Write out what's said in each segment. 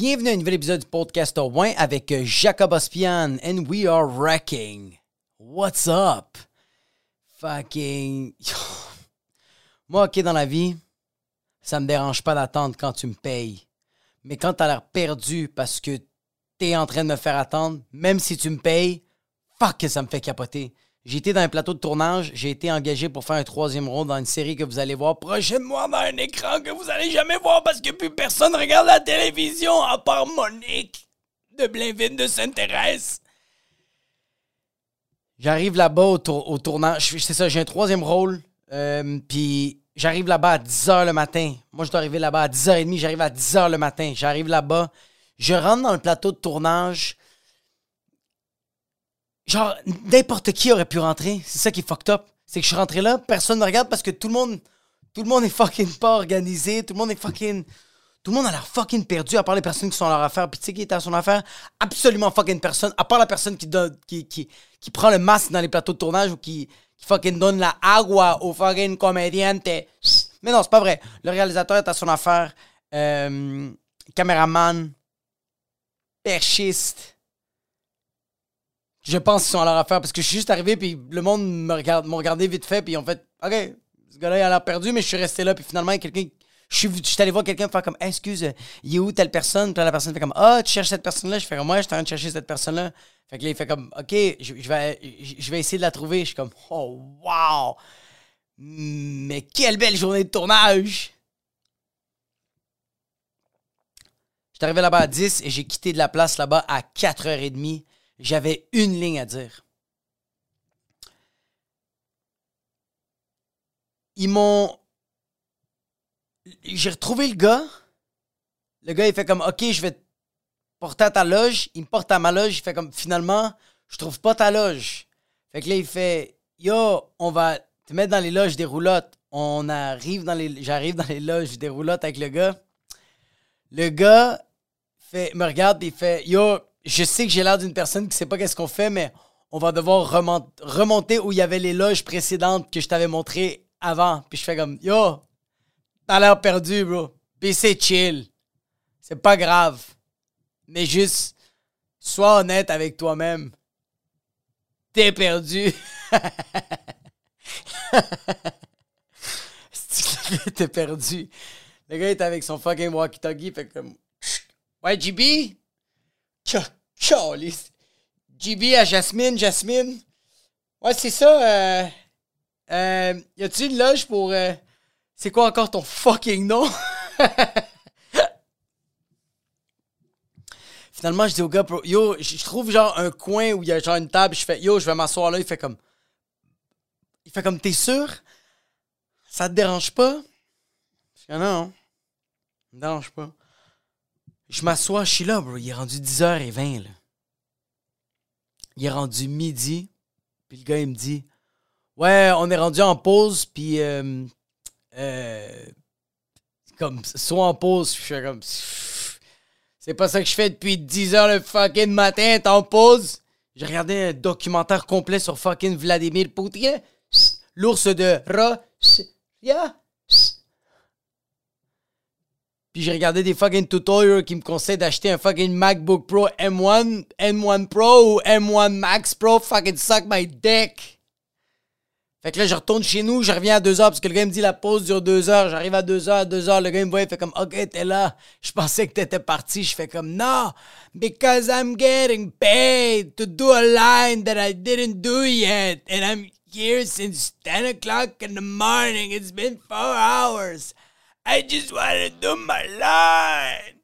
Bienvenue à un nouvel épisode du podcast au moins avec euh, Jacob Ospian and we are wrecking. What's up? Fucking. Moi, ok, dans la vie, ça me dérange pas d'attendre quand tu me payes. Mais quand t'as l'air perdu parce que t'es en train de me faire attendre, même si tu me payes, fuck que ça me fait capoter. J'ai été dans un plateau de tournage, j'ai été engagé pour faire un troisième rôle dans une série que vous allez voir prochainement dans un écran que vous allez jamais voir parce que plus personne regarde la télévision à part Monique de Blainville de Sainte-Thérèse. J'arrive là-bas au, tournage, c'est ça, j'ai un troisième rôle, euh, puis j'arrive là-bas à 10h le matin. Moi, je dois arriver là-bas à 10h30, j'arrive à 10h le matin. J'arrive là-bas, je rentre dans le plateau de tournage, Genre, n'importe qui aurait pu rentrer. C'est ça qui est fucked up. C'est que je suis rentré là, personne ne regarde parce que tout le monde. Tout le monde est fucking pas organisé. Tout le monde est fucking. Tout le monde a l'air fucking perdu, à part les personnes qui sont à leur affaire. Puis tu sais qui est à son affaire? Absolument fucking personne. À part la personne qui, donne, qui, prend le masque dans les plateaux de tournage ou qui, fucking donne la agua au fucking comédiante. Mais non, c'est pas vrai. Le réalisateur est à son affaire. Euh, caméraman. Perchiste je pense qu'ils sont à leur affaire parce que je suis juste arrivé puis le monde me regarde, regardé vite fait puis ils ont fait OK, ce gars-là il a l'air perdu mais je suis resté là puis finalement quelqu'un je suis, je allé voir quelqu'un faire comme excuse, il est où telle personne? Puis la personne fait comme ah tu cherches cette personne là je fais comme moi je suis en train de chercher cette personne là fait que là il fait comme OK je, vais je vais essayer de la trouver. Je suis comme oh wow! Mais quelle belle journée de tournage! Je suis arrivé là-bas à 10 et j'ai quitté de la place là-bas à 4h30 j'avais une ligne à dire. Ils m'ont. J'ai retrouvé le gars. Le gars, il fait comme Ok, je vais te porter à ta loge. Il me porte à ma loge. Il fait comme Finalement, je trouve pas ta loge. Fait que là, il fait Yo, on va te mettre dans les loges des roulottes. On arrive dans les. J'arrive dans les loges des roulottes avec le gars. Le gars fait, me regarde et il fait Yo, je sais que j'ai l'air d'une personne qui sait pas qu'est-ce qu'on fait, mais on va devoir remonter où il y avait les loges précédentes que je t'avais montrées avant. Puis je fais comme, yo, t'as l'air perdu, bro. Puis c'est chill. C'est pas grave. Mais juste, sois honnête avec toi-même. T'es perdu. T'es perdu. Le gars est avec son fucking walkie-talkie, fait comme, ouais, GB? Charlie. JB à Jasmine, Jasmine. Ouais, c'est ça. Euh, euh, y a-tu une loge pour. Euh, c'est quoi encore ton fucking nom? Finalement, je dis au gars, yo, je trouve genre un coin où il y a genre une table. Je fais, yo, je vais m'asseoir là. Il fait comme. Il fait comme, t'es sûr? Ça te dérange pas? Je non. Ça me dérange pas. Je m'assois, je suis là, bro. Il est rendu 10h20, là. Il est rendu midi. Puis le gars, il me dit Ouais, on est rendu en pause, puis. Euh, euh, comme, soit en pause. Je fais comme. C'est pas ça que je fais depuis 10h le fucking matin, t'es en pause. J'ai regardé un documentaire complet sur fucking Vladimir Poutine. L'ours de Russia. Puis j'ai regardé des fucking tutorials qui me conseillent d'acheter un fucking MacBook Pro M1, M1 Pro ou M1 Max Pro. Fucking suck my dick. Fait que là, je retourne chez nous, je reviens à 2 heures parce que le gars me dit la pause dure 2 heures. J'arrive à 2 heures, à 2 heures, le gars me voit, il fait comme OK, t'es là. Je pensais que t'étais parti. Je fais comme non, because I'm getting paid to do a line that I didn't do yet. And I'm here since 10 o'clock in the morning. It's been 4 hours. I just want to do my line.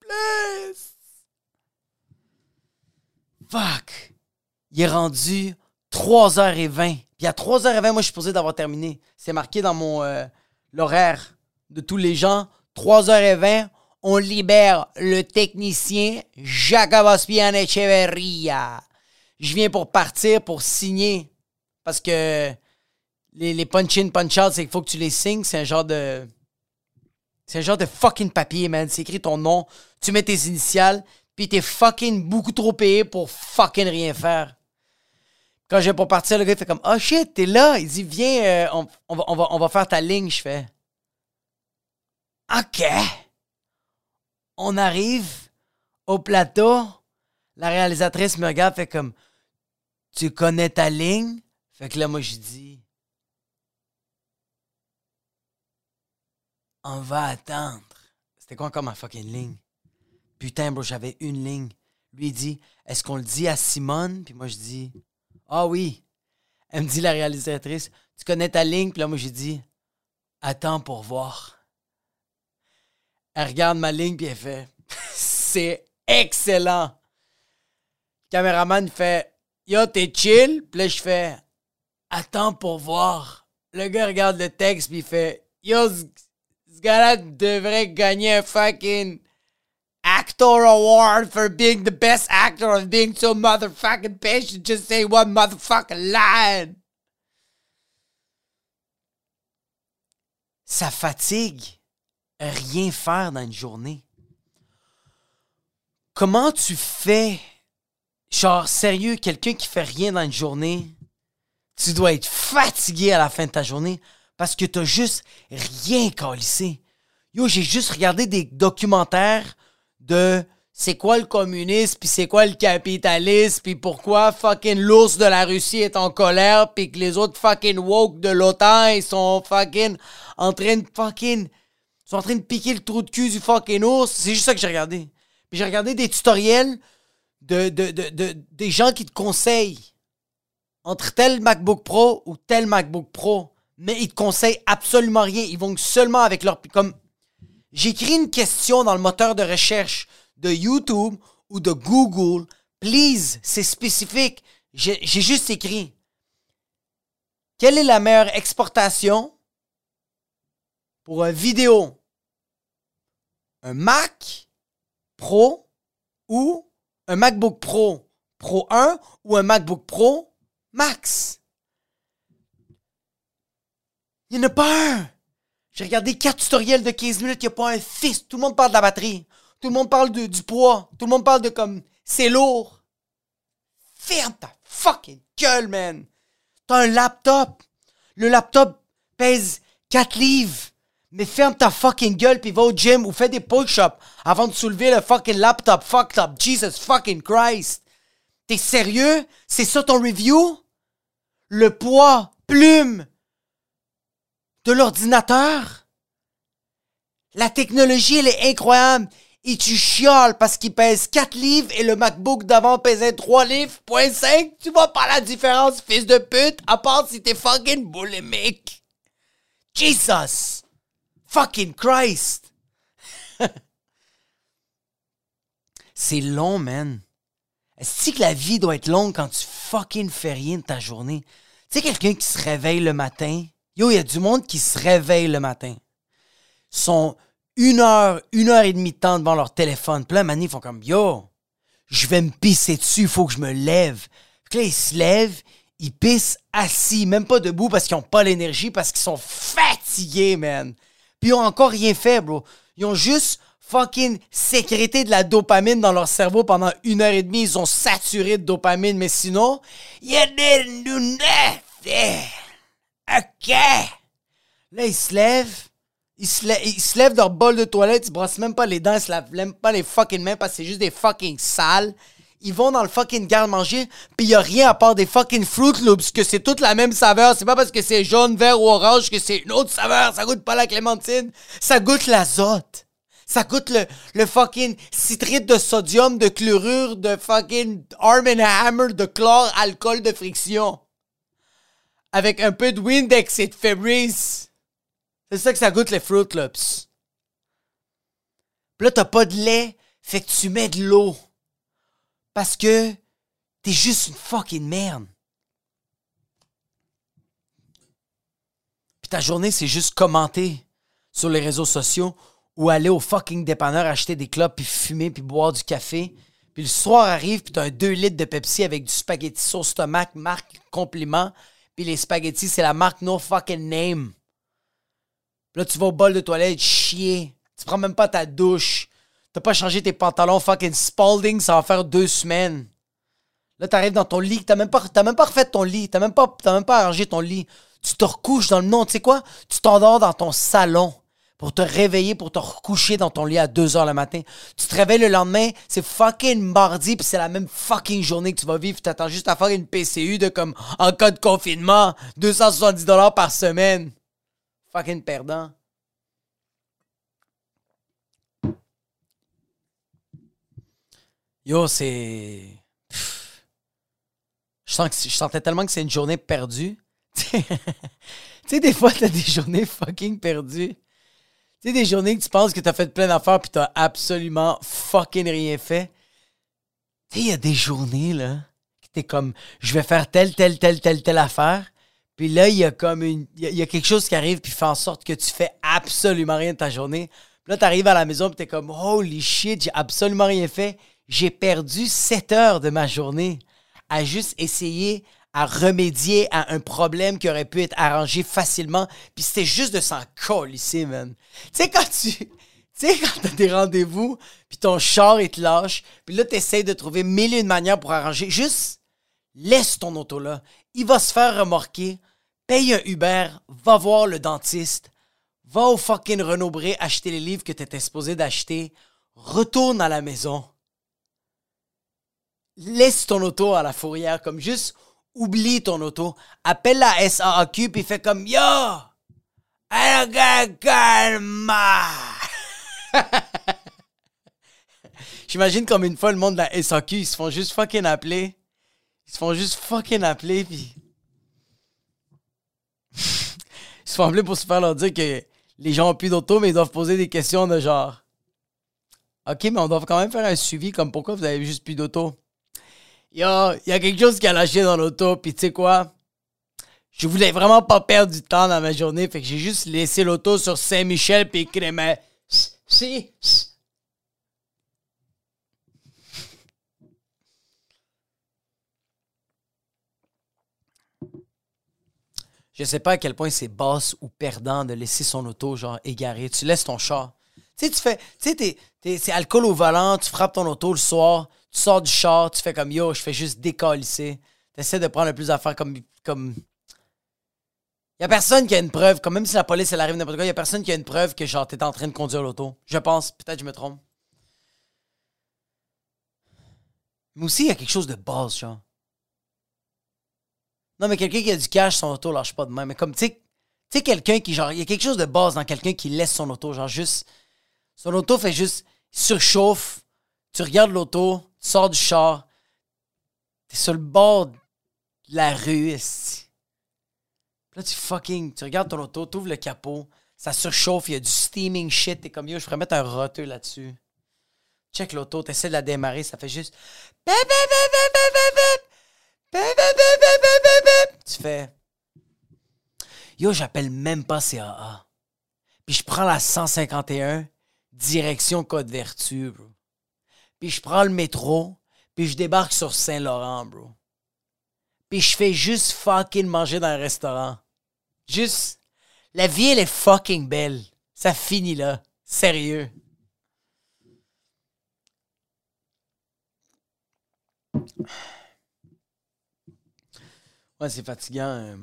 Please. Fuck. Il est rendu 3h20. Puis à 3h20, moi, je suis supposé d'avoir terminé. C'est marqué dans mon euh, l'horaire de tous les gens. 3h20, on libère le technicien Jacob Ospian Echeverria. Je viens pour partir, pour signer. Parce que les, punch-in, punch-out, c'est qu'il faut que tu les signes. C'est un genre de. C'est un genre de fucking papier, man. C'est écrit ton nom, tu mets tes initiales, puis t'es fucking beaucoup trop payé pour fucking rien faire. Quand j'ai pour partir, le gars il fait comme Oh shit, t'es là. Il dit Viens, euh, on, on, va, on, va, on va faire ta ligne. Je fais OK. On arrive au plateau. La réalisatrice me regarde, fait comme Tu connais ta ligne? Fait que là, moi, je dis On va attendre. C'était quoi encore ma fucking ligne? Putain, bro, j'avais une ligne. Lui, il dit Est-ce qu'on le dit à Simone? Puis moi, je dis Ah oui. Elle me dit, la réalisatrice Tu connais ta ligne? Puis là, moi, j'ai dit Attends pour voir. Elle regarde ma ligne, puis elle fait C'est excellent. Le caméraman fait Yo, t'es chill? Puis là, je fais Attends pour voir. Le gars regarde le texte, puis il fait Yo, ce gars-là devrait gagner un fucking actor award for being the best actor of being so motherfucking patient. Just say one motherfucking line. Ça fatigue rien faire dans une journée. Comment tu fais, genre sérieux, quelqu'un qui fait rien dans une journée, tu dois être fatigué à la fin de ta journée parce que t'as juste rien calissé. Yo, j'ai juste regardé des documentaires de c'est quoi le communisme, puis c'est quoi le capitalisme, puis pourquoi fucking l'ours de la Russie est en colère, puis que les autres fucking woke de l'OTAN, ils sont fucking en train de fucking... Ils sont en train de piquer le trou de cul du fucking ours. C'est juste ça que j'ai regardé. Puis j'ai regardé des tutoriels de, de, de, des gens qui te conseillent entre tel MacBook Pro ou tel MacBook Pro. Mais ils te conseillent absolument rien. Ils vont seulement avec leur... Comme j'écris une question dans le moteur de recherche de YouTube ou de Google, please, c'est spécifique. J'ai juste écrit quelle est la meilleure exportation pour une vidéo? Un Mac Pro ou un MacBook Pro? Pro 1 ou un MacBook Pro Max? Il n'y en a pas un j'ai regardé quatre tutoriels de 15 minutes, il n'y a pas un fils. Tout le monde parle de la batterie. Tout le monde parle de, du poids. Tout le monde parle de comme c'est lourd. Ferme ta fucking gueule, man. T'as un laptop. Le laptop pèse 4 livres. Mais ferme ta fucking gueule puis va au gym ou fais des push-ups avant de soulever le fucking laptop. Fucked up. Jesus fucking Christ. T'es sérieux? C'est ça ton review? Le poids, plume, de l'ordinateur? La technologie, elle est incroyable. Et tu chiales parce qu'il pèse 4 livres et le MacBook d'avant pesait 3 livres, point 5. Tu vois pas la différence, fils de pute, à part si t'es fucking boulimique. Jesus! Fucking Christ! C'est long, man. Est-ce que la vie doit être longue quand tu fucking fais rien de ta journée? Tu sais, quelqu'un qui se réveille le matin, Yo, il y a du monde qui se réveille le matin. Sont une heure, une heure et demie de temps devant leur téléphone. Plein là, ils font comme Yo, je vais me pisser dessus, il faut que je me lève. Puis là, ils se lèvent, ils pissent assis, même pas debout parce qu'ils ont pas l'énergie, parce qu'ils sont fatigués, man. Puis ils ont encore rien fait, bro. Ils ont juste fucking sécrété de la dopamine dans leur cerveau pendant une heure et demie. Ils ont saturé de dopamine, mais sinon, you didn't do. OK! Là, ils se lèvent. Ils se, lèvent, ils lèvent leur bol de toilette, ils brossent même pas les dents, ils se lavent même pas les fucking mains parce que c'est juste des fucking sales. Ils vont dans le fucking garde-manger, puis y a rien à part des fucking Fruit Loops, que c'est toute la même saveur. C'est pas parce que c'est jaune, vert ou orange que c'est une autre saveur. Ça goûte pas la clémentine. Ça goûte l'azote. Ça goûte le, fucking citrite de sodium, de chlorure, de fucking Arm Hammer, de chlore, alcool de friction avec un peu de Windex et de Febreze. C'est ça que ça goûte les Fruit Loops. Puis là, t'as pas de lait, fait que tu mets de l'eau. Parce que t'es juste une fucking merde. Puis ta journée, c'est juste commenter sur les réseaux sociaux ou aller au fucking dépanneur acheter des clopes puis fumer puis boire du café. Puis le soir arrive puis t'as un 2 litres de Pepsi avec du spaghetti sauce tomate, marque compliment puis les spaghettis, c'est la marque No Fucking Name. là, tu vas au bol de toilette chier. Tu prends même pas ta douche. T'as pas changé tes pantalons fucking Spalding, ça va faire deux semaines. Là, t'arrives dans ton lit, t'as même pas, même pas refait ton lit, t'as même même pas arrangé ton lit. Tu te recouches dans le nom, tu sais quoi? Tu t'endors dans ton salon. Pour te réveiller, pour te recoucher dans ton lit à 2 heures le matin. Tu te réveilles le lendemain, c'est fucking mardi, puis c'est la même fucking journée que tu vas vivre. Tu attends juste à faire une PCU de comme en cas de confinement, 270 dollars par semaine. Fucking perdant. Yo, c'est. Je, je sentais tellement que c'est une journée perdue. tu sais, des fois, t'as des journées fucking perdues. Tu sais, des journées que tu penses que t'as fait plein d'affaires puis t'as absolument fucking rien fait. Tu sais, il y a des journées, là, que t'es comme, je vais faire telle, telle, telle, telle, telle affaire. Puis là, il y a comme. Il y, a quelque chose qui arrive puis fait en sorte que tu fais absolument rien de ta journée. Puis là, t'arrives à la maison puis t'es comme, holy shit, j'ai absolument rien fait j'ai perdu 7 heures de ma journée à juste essayer à remédier à un problème qui aurait pu être arrangé facilement. Puis c'était juste de s'en coller, man. Tu sais, quand tu. Tu sais, quand t'as des rendez-vous, puis ton char, il te lâche, puis là, t'essayes de trouver mille et une manières pour arranger. Juste, laisse ton auto là. Il va se faire remorquer. Paye un Uber, va voir le dentiste, va au fucking Renaud Bré acheter les livres que t'étais supposé d'acheter, retourne à la maison laisse ton auto à la fourrière, comme juste oublie ton auto, appelle la SAQ puis fais comme Yo! calma! J'imagine comme une fois le monde de la SAQ, ils se font juste fucking appeler. Ils se font juste fucking appeler puis. ils se font appeler pour se faire leur dire que les gens ont plus d'auto, mais ils doivent poser des questions de genre. Ok, mais on doit quand même faire un suivi comme pourquoi vous avez juste plus d'auto. Il y a quelque chose qui a lâché dans l'auto, puis tu sais quoi? Je voulais vraiment pas perdre du temps dans ma journée, fait que j'ai juste laissé l'auto sur Saint-Michel, puis écrit mais si. Je sais pas à quel point c'est basse ou perdant de laisser son auto, genre, égaré. Tu laisses ton chat. Tu sais, tu fais. Tu sais, c'est alcool au volant, tu frappes ton auto le soir, tu sors du char, tu fais comme yo, je fais juste décalisser. Tu essaies de prendre le plus d'affaires comme. comme... Il a personne qui a une preuve, comme même si la police elle arrive n'importe quoi, il a personne qui a une preuve que genre t'es en train de conduire l'auto. Je pense, peut-être je me trompe. Mais aussi, il y a quelque chose de base, genre. Non, mais quelqu'un qui a du cash, son auto lâche pas de main. Mais comme, tu sais, quelqu'un qui, genre, il y a quelque chose de base dans quelqu'un qui laisse son auto, genre, juste. Son auto fait juste. surchauffe. Tu regardes l'auto, sors du char, t'es sur le bord de la rue, Là, tu fucking, tu regardes ton auto, t'ouvres le capot, ça surchauffe, il y a du steaming shit, t'es comme yo, je pourrais mettre un roteux là-dessus. Check l'auto, t'essaies de la démarrer, ça fait juste. Tu fais. Yo, j'appelle même pas CAA. Puis je prends la 151, direction Côte Vertu, bro. Puis je prends le métro, puis je débarque sur Saint-Laurent, bro. Puis je fais juste fucking manger dans un restaurant. Juste. La vie, elle est fucking belle. Ça finit là. Sérieux. Ouais, c'est fatigant. Euh.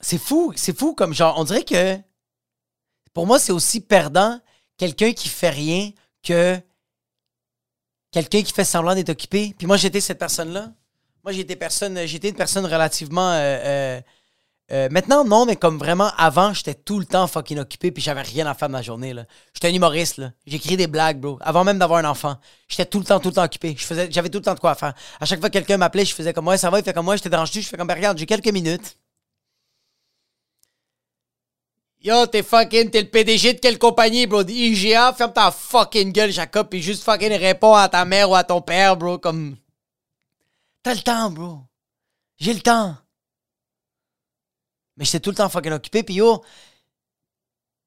C'est fou, c'est fou comme genre, on dirait que pour moi, c'est aussi perdant quelqu'un qui fait rien que quelqu'un qui fait semblant d'être occupé. Puis moi, j'étais cette personne-là. Moi, j'étais personne, j'étais une personne relativement. Euh, euh, euh, maintenant, non, mais comme vraiment, avant, j'étais tout le temps fucking occupé, puis j'avais rien à faire de ma journée. J'étais un humoriste, là. J'écris des blagues, bro. Avant même d'avoir un enfant. J'étais tout le temps, tout le temps occupé. Je j'avais tout le temps de quoi faire. À chaque fois que quelqu'un m'appelait, je faisais comme, ouais, ça va, il fait comme, moi, j'étais dérangé, je fais comme, ben, regarde, j'ai quelques minutes. Yo, t'es fucking, t'es le PDG de quelle compagnie, bro? IGA, ferme ta fucking gueule, Jacob, pis juste fucking réponds à ta mère ou à ton père, bro, comme. T'as le temps, bro. J'ai le temps. Mais j'étais tout le temps fucking occupé, pis yo,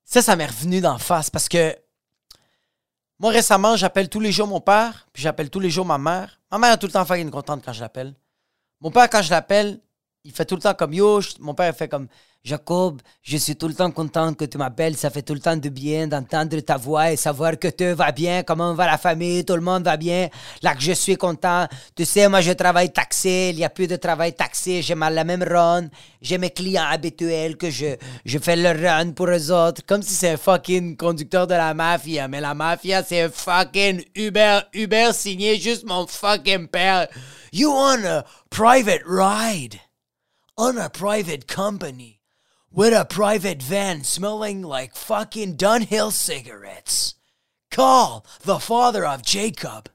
ça, ça m'est revenu d'en face parce que moi, récemment, j'appelle tous les jours mon père, puis j'appelle tous les jours ma mère. Ma mère est tout le temps fucking contente quand je l'appelle. Mon père, quand je l'appelle, il fait tout le temps comme yo. Mon père, fait comme Jacob, je suis tout le temps content que tu m'appelles. Ça fait tout le temps de bien d'entendre ta voix et savoir que tout va bien, comment va la famille, tout le monde va bien. Là que je suis content. Tu sais, moi, je travaille taxé. Il n'y a plus de travail taxé. J'ai mal la même run. J'ai mes clients habituels que je, je fais le run pour eux autres. Comme si c'est un fucking conducteur de la mafia. Mais la mafia, c'est un fucking Uber, Uber signé juste mon fucking père. You want a private ride on a private company with a private van smelling like fucking Dunhill cigarettes. Call the father of Jacob.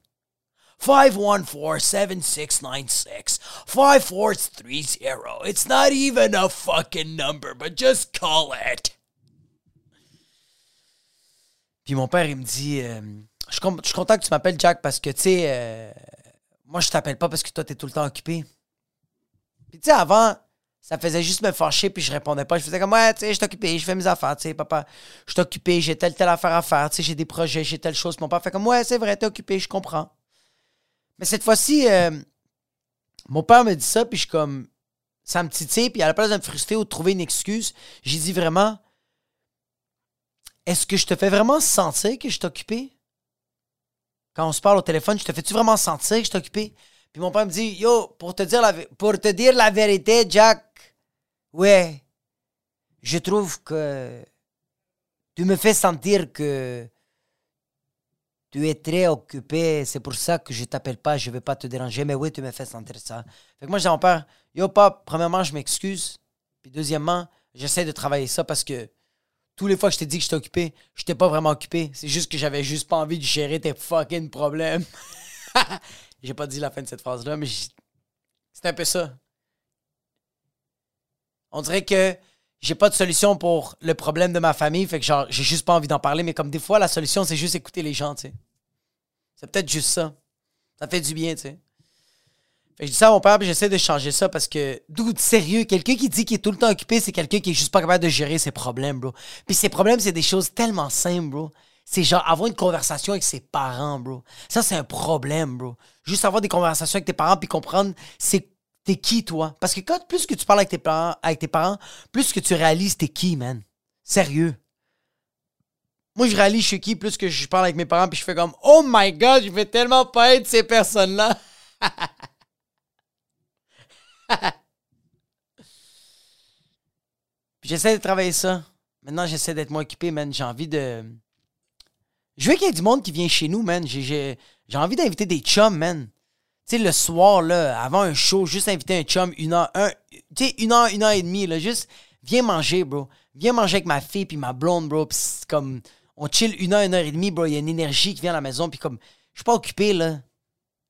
514-7696 5430. It's not even a fucking number, but just call it. Puis mon père, il me dit euh, je, je suis content que tu m'appelles Jack parce que, tu sais, euh, moi, je t'appelle pas parce que toi, t'es tout le temps occupé. Puis, tu sais, avant, ça faisait juste me fâcher, puis je répondais pas. Je faisais comme, ouais, tu sais, je occupé, je fais mes affaires, tu sais, papa, je occupé, j'ai telle, telle affaire à faire, tu sais, j'ai des projets, j'ai telle chose. Mon père fait comme, ouais, c'est vrai, t'es occupé, je comprends. Mais cette fois-ci, euh, mon père me dit ça, puis je comme, ça me titille, puis à la place de me frustrer ou de trouver une excuse, j'ai dit vraiment, est-ce que je te fais vraiment sentir que je occupé? Quand on se parle au téléphone, je te fais-tu vraiment sentir que je occupé? Puis mon père me dit, yo, pour te dire pour te dire la vérité, Jack, ouais, je trouve que tu me fais sentir que tu es très occupé. C'est pour ça que je t'appelle pas, je vais pas te déranger. Mais oui, tu me fais sentir ça. Fait que moi, je dis à mon père, yo, papa, premièrement, je m'excuse. Puis deuxièmement, j'essaie de travailler ça parce que tous les fois que je t'ai dit que j'étais occupé, je t'ai pas vraiment occupé. C'est juste que j'avais juste pas envie de gérer tes fucking problèmes. J'ai pas dit la fin de cette phrase-là, mais c'est un peu ça. On dirait que j'ai pas de solution pour le problème de ma famille, fait que genre, j'ai juste pas envie d'en parler, mais comme des fois, la solution, c'est juste écouter les gens, tu sais. C'est peut-être juste ça. Ça fait du bien, tu sais. Fait que je dis ça à mon père, puis j'essaie de changer ça parce que, doute, sérieux, quelqu'un qui dit qu'il est tout le temps occupé, c'est quelqu'un qui est juste pas capable de gérer ses problèmes, bro. Puis ses problèmes, c'est des choses tellement simples, bro. C'est genre avoir une conversation avec ses parents, bro. Ça, c'est un problème, bro. Juste avoir des conversations avec tes parents puis comprendre c'est t'es qui, toi? Parce que quand plus que tu parles avec tes parents, plus que tu réalises t'es qui, man. Sérieux. Moi, je réalise je suis qui plus que je parle avec mes parents puis je fais comme Oh my god, je vais tellement pas être ces personnes-là. j'essaie de travailler ça. Maintenant, j'essaie d'être moins occupé, man. J'ai envie de je veux qu'il y ait du monde qui vient chez nous, man. J'ai envie d'inviter des chums, man. Sais, le soir, là, avant un show, juste inviter un chum une heure, un, tu sais, une heure, une heure et demie, là, juste, viens manger, bro. Viens manger avec ma fille puis ma blonde, bro. Comme, on chill une heure, une heure et demie, bro. Il y a une énergie qui vient à la maison, puis comme, je suis pas occupé, là.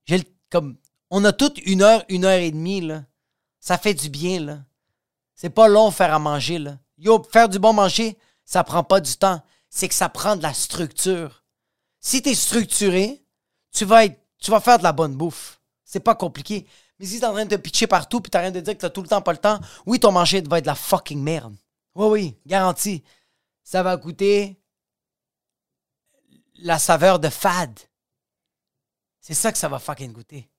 J'ai comme, on a toute une heure, une heure et demie, là. Ça fait du bien, là. C'est pas long faire à manger, là. Yo, faire du bon manger, ça prend pas du temps c'est que ça prend de la structure. Si tu es structuré, tu vas, être, tu vas faire de la bonne bouffe. C'est pas compliqué. Mais si t'es en train de pitcher partout puis t'as rien de dire que t'as tout le temps pas le temps, oui, ton manger va être de la fucking merde. Oui, oui, garanti. Ça va coûter la saveur de fade. C'est ça que ça va fucking goûter.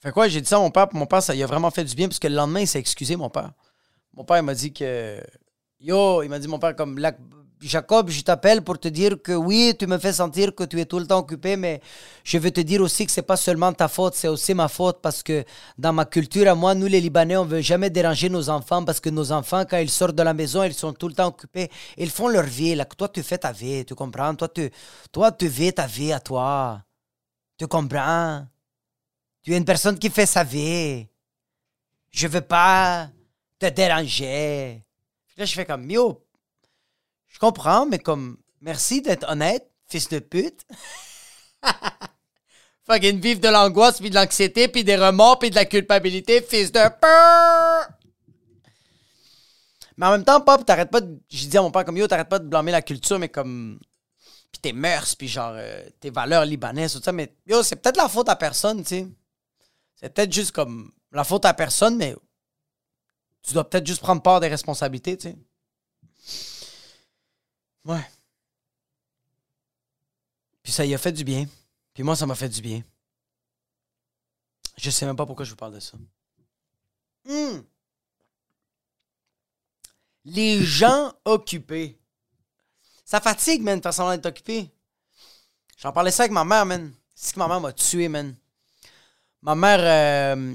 Fait quoi, j'ai dit ça à mon père, mon père, ça lui a vraiment fait du bien, parce que le lendemain, il s'est excusé, mon père. Mon père, il m'a dit que. Yo, il m'a dit, mon père, comme. Jacob, je t'appelle pour te dire que oui, tu me fais sentir que tu es tout le temps occupé, mais je veux te dire aussi que c'est pas seulement ta faute, c'est aussi ma faute parce que dans ma culture à moi, nous les Libanais, on veut jamais déranger nos enfants parce que nos enfants, quand ils sortent de la maison, ils sont tout le temps occupés. Ils font leur vie. Là, toi, tu fais ta vie, tu comprends? Toi, tu, toi, tu vis ta vie à toi. Tu comprends? Tu es une personne qui fait sa vie. Je veux pas te déranger. Là, je fais comme, yo, je comprends, mais comme, merci d'être honnête, fils de pute. Fucking vivre de l'angoisse, puis de l'anxiété, puis des remords, puis de la culpabilité, fils de peur. Mais en même temps, pop, t'arrêtes pas de. J'ai dit à mon père, comme yo, t'arrêtes pas de blâmer la culture, mais comme. Puis tes mœurs, puis genre, euh, tes valeurs libanaises, tout ça. Mais yo, c'est peut-être la faute à personne, tu sais. C'est peut-être juste comme la faute à personne, mais tu dois peut-être juste prendre part des responsabilités, tu sais. Ouais. Puis ça y a fait du bien. Puis moi, ça m'a fait du bien. Je sais même pas pourquoi je vous parle de ça. Hmm. Les gens occupés. Ça fatigue, man, de faire semblant d'être occupé. J'en parlais ça avec ma mère, man. C'est que ma mère m'a tué, man. Ma mère, euh,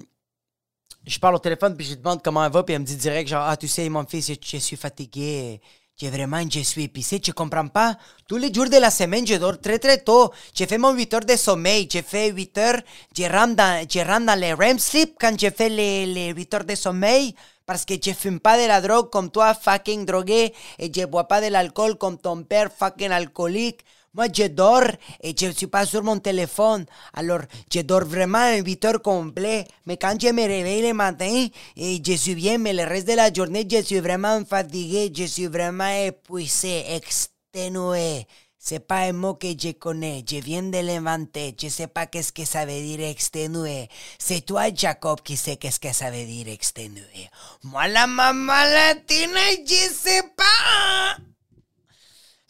je parle au téléphone, puis je lui demande comment elle va, puis elle me dit direct, genre, ah, tu sais, mon fils, je, je suis fatigué. Je vraiment, je suis épicé, tu comprends pas? Tous les jours de la semaine, je dors très très tôt. J'ai fait mon 8 heures de sommeil. J'ai fait 8 heures, je rentre dans, je rentre dans les REM sleep quand je fais les, les 8 heures de sommeil. Parce que je fume pas de la drogue comme toi, fucking drogué. Et je bois pas de l'alcool comme ton père, fucking alcoolique. Moi, je dors et je suis pas sur mon téléphone. Alors, je dors vraiment 8 heures complètes. Mais quand je me réveille le matin, et je suis bien, mais le reste de la journée, je suis vraiment fatigué. Je suis vraiment épuisé, exténué. C'est pas un mot que je connais. Je viens de l'inventer. Je sais pas qu'est-ce que ça veut dire exténué. C'est toi, Jacob, qui sais qu'est-ce que ça veut dire exténué. Moi, la maman latina, je sais pas.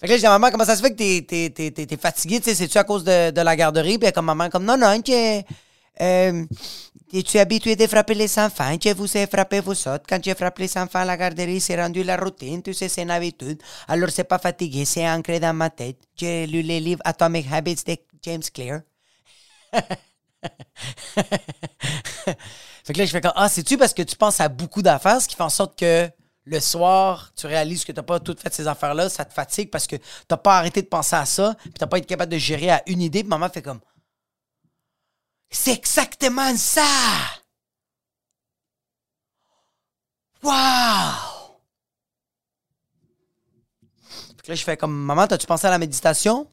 Fait que là, à maman, comment ça se fait que t'es, t'es, t'es, t'es, fatigué? Tu sais, c'est-tu à cause de, la garderie? Puis comme maman, comme non, non, que, euh, tu es habitué de frapper les enfants, je vous ai frappé vous autres? Quand je frappe les enfants à la garderie, c'est rendu la routine, tu sais, c'est une habitude. Alors, c'est pas fatigué, c'est ancré dans ma tête. J'ai lu les livres Atomic Habits de James Clear. fait que là, je fais comme, ah, c'est-tu parce que tu penses à beaucoup d'affaires, ce qui fait en sorte que le soir, tu réalises que tu n'as pas toutes fait ces affaires-là, ça te fatigue parce que tu n'as pas arrêté de penser à ça, puis tu n'as pas été capable de gérer à une idée, puis maman fait comme, c'est exactement ça! Wow! Que là, je fais comme, maman, t'as-tu pensé à la méditation?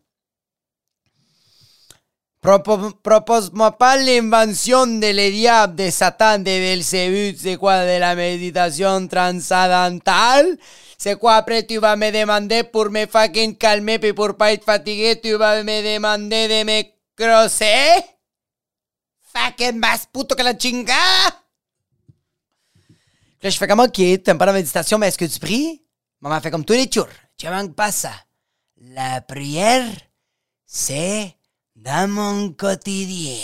Propo- Propose-moi pas l'invention de le diable, de Satan, de Belzébuth, c'est quoi de la méditation transcendantale? C'est quoi après tu vas me demander pour me fucking calmer puis pour pas être fatigué, tu vas me demander de me crosser? Fucking más puto que la chingada! Là, je fais comme, OK, t'aimes pas la méditation, mais est-ce que tu pries? Maman fait comme tous les jours. Tu manques pas ça. La prière, c'est dans mon quotidien.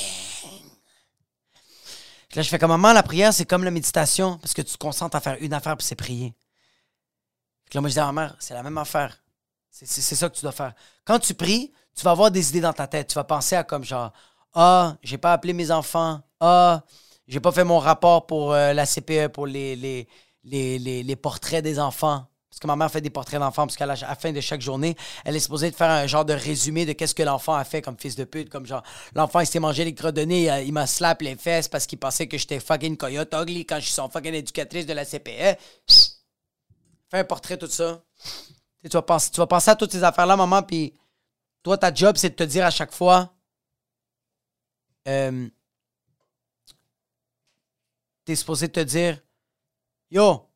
Là, je fais comme, maman, la prière, c'est comme la méditation, parce que tu te concentres à faire une affaire, puis c'est prier. Là, moi, je dis à ma mère, c'est la même affaire. C'est- ça que tu dois faire. Quand tu pries, tu vas avoir des idées dans ta tête. Tu vas penser à comme genre, ah, j'ai pas appelé mes enfants. Ah, j'ai pas fait mon rapport pour euh, la CPE, pour les, les, les portraits des enfants. Parce que ma mère fait des portraits d'enfants, parce qu'à la, fin de chaque journée, elle est supposée de faire un genre de résumé de qu'est-ce que l'enfant a fait comme fils de pute. Comme genre, l'enfant, il s'est mangé les crottes de nez, il, a- il m'a slap les fesses parce qu'il pensait que j'étais fucking coyote ugly quand je suis son fucking éducatrice de la CPE. Fais un portrait, tout ça. Tu vas, penser, tu vas penser à toutes ces affaires-là, maman, puis toi, ta job, c'est de te dire à chaque fois, euh, t'es supposé te dire, yo,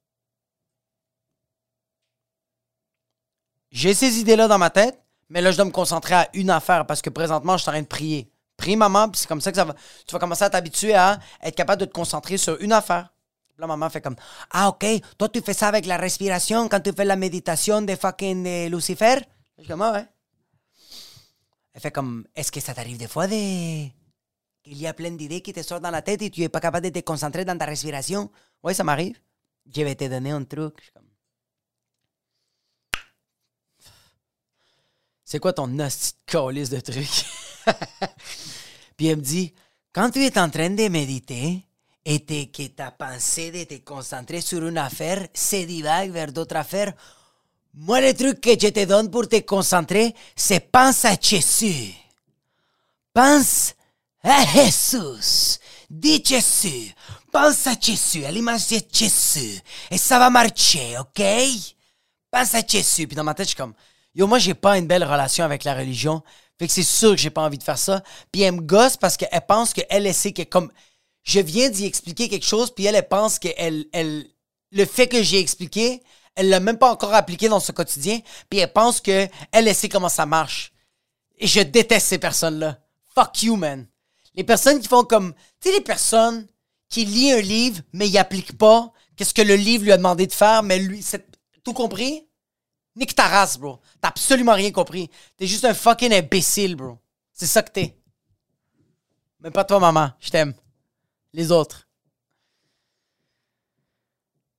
j'ai ces idées-là dans ma tête, mais là, je dois me concentrer à une affaire parce que présentement, je suis en train de prier. Prie, maman, puis c'est comme ça que ça va. Tu vas commencer à t'habituer à être capable de te concentrer sur une affaire. Là, maman fait comme Ah, ok, toi, tu fais ça avec la respiration quand tu fais la méditation de fucking Lucifer. Je comme Ah, ouais. Elle fait comme Est-ce que ça t'arrive des fois de. qu'il y a plein d'idées qui te sortent dans la tête et tu n'es pas capable de te concentrer dans ta respiration? Oui, ça m'arrive. Je vais te donner un truc. Je suis comme C'est quoi ton de calice de truc? Puis elle me dit, quand tu es en train de méditer et que ta pensée de te concentrer sur une affaire se divague vers d'autres affaires, moi, le truc que je te donne pour te concentrer, c'est pense à Jésus. Pense à Jésus. Dis Jésus. Pense à Jésus, à l'image de Jésus. Et ça va marcher, OK? Pense à Jésus. Puis dans ma tête, je suis comme, yo, moi, j'ai pas une belle relation avec la religion. Fait que c'est sûr que j'ai pas envie de faire ça. Puis elle me gosse parce qu'elle pense qu'elle, elle sait que comme, je viens d'y expliquer quelque chose, puis elle, elle pense que elle, le fait que j'ai expliqué, elle l'a même pas encore appliqué dans son quotidien, puis elle pense que elle, sait comment ça marche. Et je déteste ces personnes-là. Fuck you, man. Les personnes qui font comme, tu sais, les personnes qui lisent un livre, mais ils appliquent pas qu'est-ce que le livre lui a demandé de faire, mais lui, tout compris? Nique ta race, bro. T'as absolument rien compris. T'es juste un fucking imbécile, bro. C'est ça que t'es. Même pas toi, maman. Je t'aime. Les autres.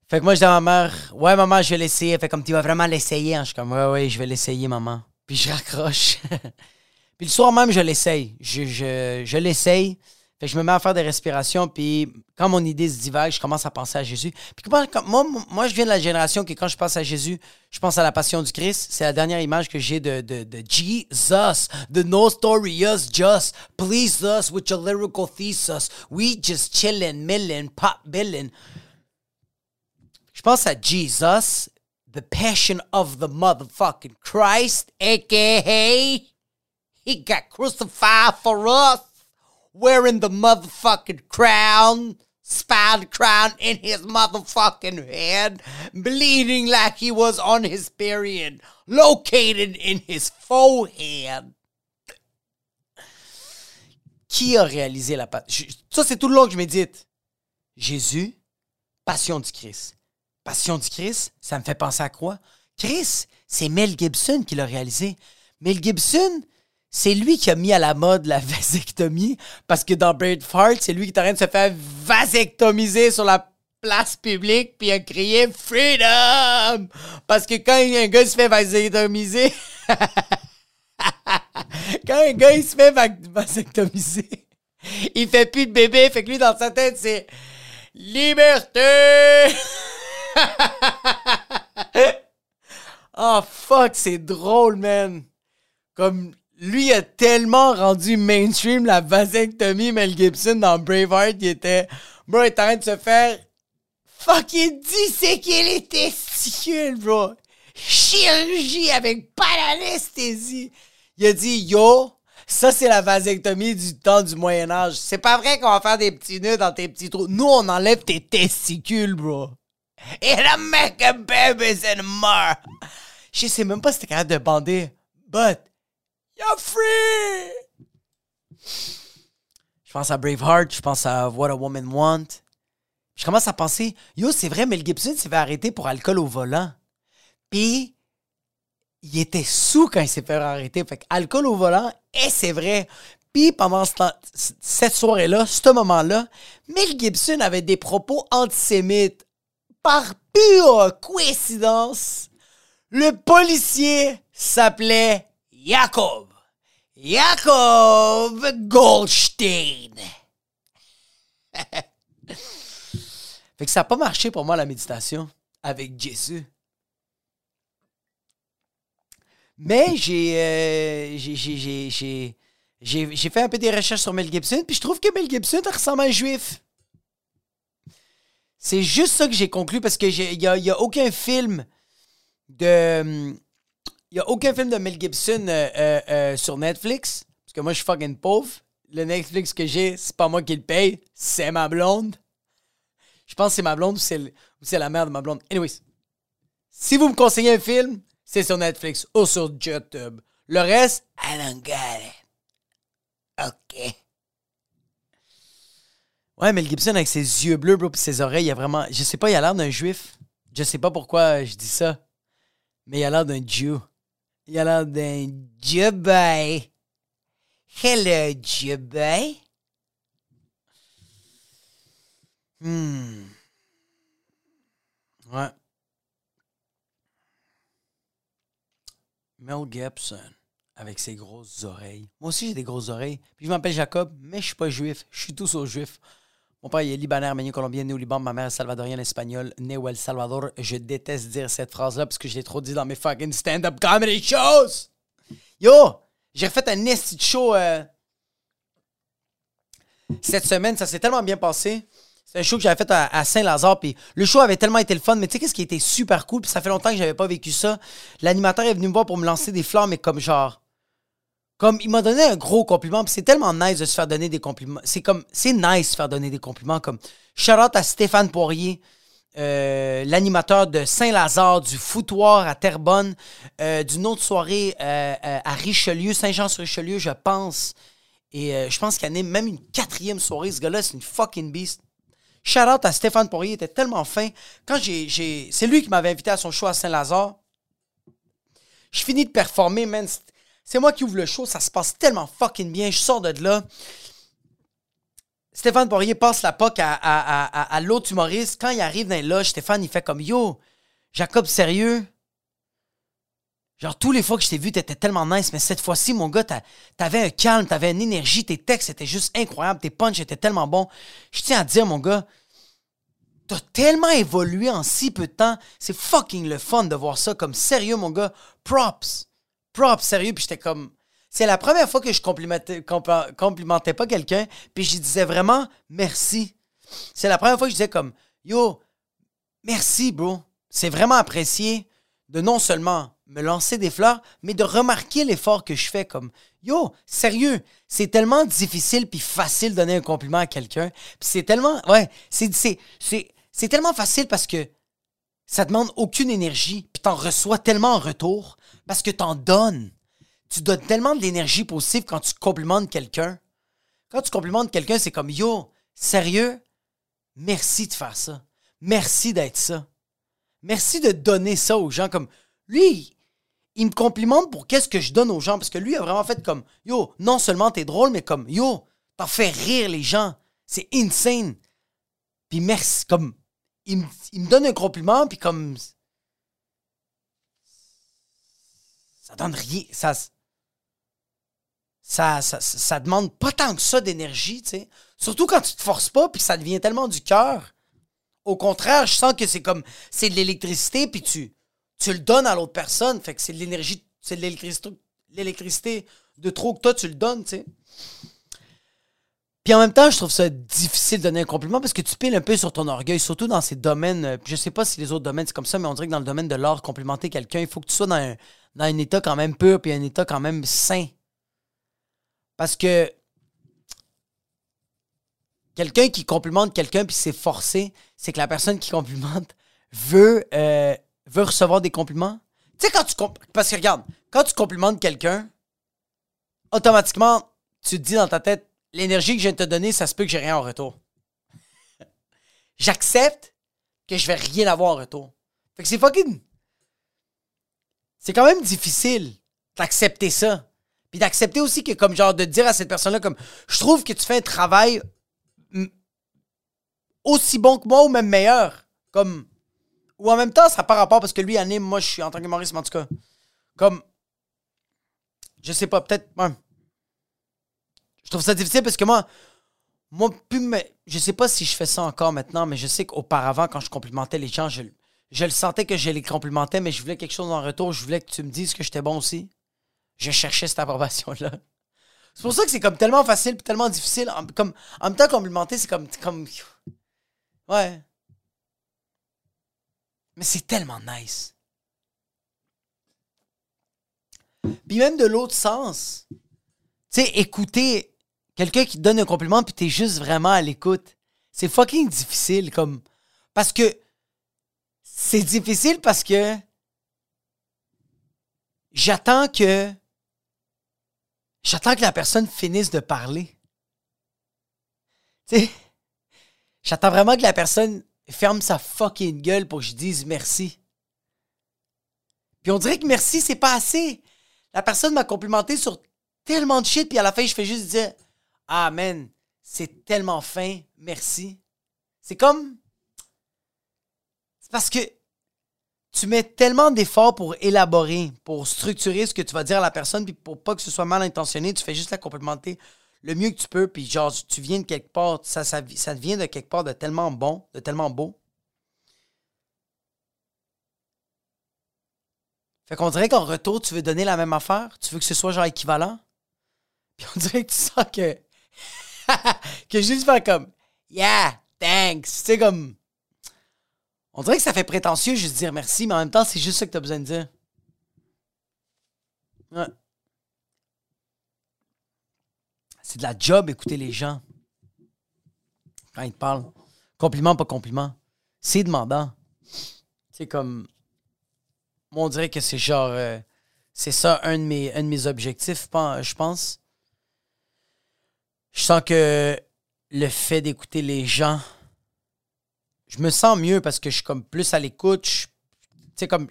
Fait que moi, je dis à ma mère, ouais, maman, je vais l'essayer. Fait comme, tu vas vraiment l'essayer. hein? Je suis comme, ouais, ouais, je vais l'essayer, maman. Puis je raccroche. puis le soir même, je l'essaye. Je, je, je l'essaye. Fait que je me mets à faire des respirations. Puis quand mon idée se divague, je commence à penser à Jésus. Puis moi, moi, je viens de la génération que quand je pense à Jésus, je pense à la passion du Christ. C'est la dernière image que j'ai de, de, de Jesus. The no story us just. Please us with your lyrical thesis. We just chillin', millin', pop billin'. Je pense à Jesus, the passion of the motherfucking Christ, aka he got crucified for us, wearing the motherfucking crown, spider crown in his motherfucking head, bleeding like he was on his period, located in his forehead. Qui a réalisé la passion? Ça, c'est tout le long que je médite. Jésus, passion du Christ. Passion du Christ, ça me fait penser à quoi? Chris, c'est Mel Gibson qui l'a réalisé. Mel Gibson, c'est lui qui a mis à la mode la vasectomie parce que dans Braveheart, c'est lui qui est en train de se faire vasectomiser sur la place publique puis a crié Freedom! Parce que quand un gars se fait vasectomiser, quand un gars il se fait va- vasectomiser, il fait plus de bébé, fait que lui dans sa tête c'est Liberté! oh fuck, c'est drôle, man. Comme lui a tellement rendu mainstream la vasectomie, Mel Gibson dans Braveheart, il était. Bro, il est en train de se faire. Fucking disséquer les testicules, bro. Chirurgie avec pas. Il a dit, yo, ça c'est la vasectomie du temps du Moyen-Âge. C'est pas vrai qu'on va faire des petits nœuds dans tes petits trous. Nous, on enlève tes testicules, bro. It'll make a babies and more. Je sais même pas si t'es capable de bander, but Je pense à Braveheart, je pense à What a Woman Want. Je commence à penser, yo, c'est vrai, Mel Gibson s'est fait arrêter pour alcool au volant. Puis, il était sous quand il s'est fait arrêter. Fait alcool au volant, et c'est vrai. Puis, pendant cette soirée-là, ce moment-là, Mel Gibson avait des propos antisémites. Par pure coïncidence, le policier s'appelait Jacob. Jacob Goldstein. fait que ça n'a pas marché pour moi la méditation avec Jésus. Mais j'ai euh, j'ai- j'ai- j'ai- fait un peu des recherches sur Mel Gibson, puis je trouve que Mel Gibson ressemble à un juif. C'est juste ça que j'ai conclu parce que il n'y a, a aucun film de. Il a aucun film de Mel Gibson euh, euh, euh, sur Netflix. Parce que moi, je suis fucking pauvre. Le Netflix que j'ai, c'est pas moi qui le paye, c'est ma blonde. Je pense que c'est ma blonde ou c'est la mère de ma blonde. Anyways, si vous me conseillez un film, c'est sur Netflix ou sur YouTube. Le reste, I don't get it. OK. Ouais, Mel Gibson avec ses yeux bleus, bro, pis ses oreilles, il a vraiment. Je sais pas, il a l'air d'un juif. Je sais pas pourquoi je dis ça. Mais il a l'air d'un Jew. Il a l'air d'un Jubei. Hello, Jubei. Hmm. Ouais. Mel Gibson avec ses grosses oreilles. Moi aussi, j'ai des grosses oreilles. Puis je m'appelle Jacob, mais je suis pas juif. Je suis tout sauf juif. Mon père est libanais, arménien, colombien, né au Liban. Ma mère est salvadorienne, espagnole, née au El Salvador. Je déteste dire cette phrase-là parce que je l'ai trop dit dans mes fucking stand-up comedy shows. Yo, j'ai refait un esti show euh, cette semaine. Ça s'est tellement bien passé. C'est un show que j'avais fait à, à Saint-Lazare. Puis le show avait tellement été le fun. Mais tu sais, qu'est-ce qui était super cool? Puis ça fait longtemps que j'avais pas vécu ça. L'animateur est venu me voir pour me lancer des fleurs, mais comme genre. Comme il m'a donné un gros compliment, c'est tellement nice de se faire donner des compliments. C'est comme c'est nice de se faire donner des compliments comme shout out à Stéphane Poirier, euh, l'animateur de Saint-Lazare, du foutoir à Terrebonne, euh, d'une autre soirée euh, à Richelieu, Saint-Jean-sur-Richelieu, je pense. Et je pense qu'il anime même une quatrième soirée. Ce gars-là, c'est une fucking beast. Shout out à Stéphane Poirier, il était tellement fin. Quand j'ai- C'est lui qui m'avait invité à son show à Saint-Lazare. Je finis de performer, man. C'est- moi qui ouvre le show, ça se passe tellement fucking bien. Je sors de là. Stéphane Poirier passe la POC à, l'autre humoriste. Quand il arrive dans les loges, Stéphane, il fait comme Yo, Jacob, sérieux? Genre, tous les fois que je t'ai vu, t'étais tellement nice, mais cette fois-ci, mon gars, t'a- t'avais un calme, t'avais une énergie, tes textes étaient juste incroyables, tes punchs étaient tellement bons. Je tiens à dire, mon gars, t'as tellement évolué en si peu de temps. C'est fucking le fun de voir ça comme sérieux, mon gars. Props. Props, sérieux. Puis j'étais comme. C'est la première fois que je complimentais, compl- complimentais pas quelqu'un, puis je disais vraiment merci. C'est la première fois que je disais comme Yo, merci, bro. C'est vraiment apprécié de non seulement me lancer des fleurs, mais de remarquer l'effort que je fais comme Yo, sérieux, c'est tellement difficile puis facile de donner un compliment à quelqu'un. Puis c'est tellement ouais, c'est c'est c'est c'est tellement facile parce que ça demande aucune énergie, puis t'en reçois tellement en retour parce que t'en donnes. Tu donnes tellement de l'énergie positive quand tu complimentes quelqu'un. Quand tu complimentes quelqu'un, c'est comme Yo, sérieux, merci de faire ça. Merci d'être ça. Merci de donner ça aux gens. Comme lui, il me complimente pour qu'est-ce que je donne aux gens. Parce que lui a vraiment fait comme Yo, non seulement t'es drôle, mais comme Yo, t'en fais rire les gens. C'est insane. Puis merci. Comme il il me donne un compliment, puis comme. Ça donne rien. Ça. Ça, ça, demande pas tant que ça d'énergie, tu sais. Surtout quand tu te forces pas, puis ça devient tellement du cœur. Au contraire, je sens que c'est comme. C'est de l'électricité, puis tu, tu le donnes à l'autre personne. Fait que c'est de l'énergie. C'est de l'électricité, l'électricité de trop que toi, tu le donnes, tu sais. Puis en même temps, je trouve ça difficile de donner un compliment parce que tu piles un peu sur ton orgueil, surtout dans ces domaines. euh, Je sais pas si les autres domaines c'est comme ça, mais on dirait que dans le domaine de l'art, complimenter quelqu'un, il faut que tu sois dans un, dans un état quand même pur puis un état quand même sain. Parce que quelqu'un qui complimente quelqu'un puis c'est forcé, c'est que la personne qui complimente veut, euh, veut recevoir des compliments. Tu sais, quand tu. Parce que regarde, quand tu complimentes quelqu'un, automatiquement, tu te dis dans ta tête, l'énergie que je viens de te donner, ça se peut que j'ai rien en retour. J'accepte que je vais rien avoir en retour. Fait que c'est fucking. C'est quand même difficile d'accepter ça. Puis d'accepter aussi que, comme genre, de dire à cette personne-là, comme, je trouve que tu fais un travail aussi bon que moi ou même meilleur. Comme. Ou en même temps, ça n'a pas rapport parce que lui anime, moi je suis en tant qu'humoriste, mais en tout cas. Comme. Je sais pas, peut-être. Je trouve ça difficile parce que moi, moi, plus me- je sais pas si je fais ça encore maintenant, mais je sais qu'auparavant, quand je complimentais les gens, je, je le sentais que je les complimentais, mais je voulais quelque chose en retour. Je voulais que tu me dises que j'étais bon aussi. Je cherchais cette approbation-là. C'est pour ça que c'est comme tellement facile et tellement difficile. En, comme, en même temps, complimenter, c'est comme, comme. Ouais. Mais c'est tellement nice. Puis même de l'autre sens, tu sais, écouter quelqu'un qui te donne un compliment puis t'es juste vraiment à l'écoute, c'est fucking difficile comme parce que c'est difficile parce que j'attends que j'attends que la personne finisse de parler. Tu sais, j'attends vraiment que la personne ferme sa fucking gueule pour que je dise merci. Puis on dirait que merci, c'est pas assez. La personne m'a complimenté sur tellement de shit, puis à la fin, je fais juste dire Ah, man, c'est tellement fin, merci. C'est comme. Parce que tu mets tellement d'efforts pour élaborer, pour structurer ce que tu vas dire à la personne, puis pour pas que ce soit mal intentionné, tu fais juste la complimenter le mieux que tu peux, puis genre, tu viens de quelque part, ça, ça, ça vient de quelque part de tellement bon, de tellement beau. Fait qu'on dirait qu'en retour, tu veux donner la même affaire? Tu veux que ce soit genre équivalent? Puis on dirait que tu sens que. que juste faire comme. Yeah, thanks. Tu sais, comme. On dirait que ça fait prétentieux juste dire merci, mais en même temps, c'est juste ça que tu as besoin de dire. Ouais. C'est de la job écouter les gens. Quand ils te parlent. Compliment, pas compliment. C'est demandant. C'est comme. Moi, on dirait que c'est genre. euh, c'est ça un de, mes, un de mes objectifs, je pense. Je sens que le fait d'écouter les gens, je me sens mieux parce que je suis comme plus à l'écoute. Tu sais, comme.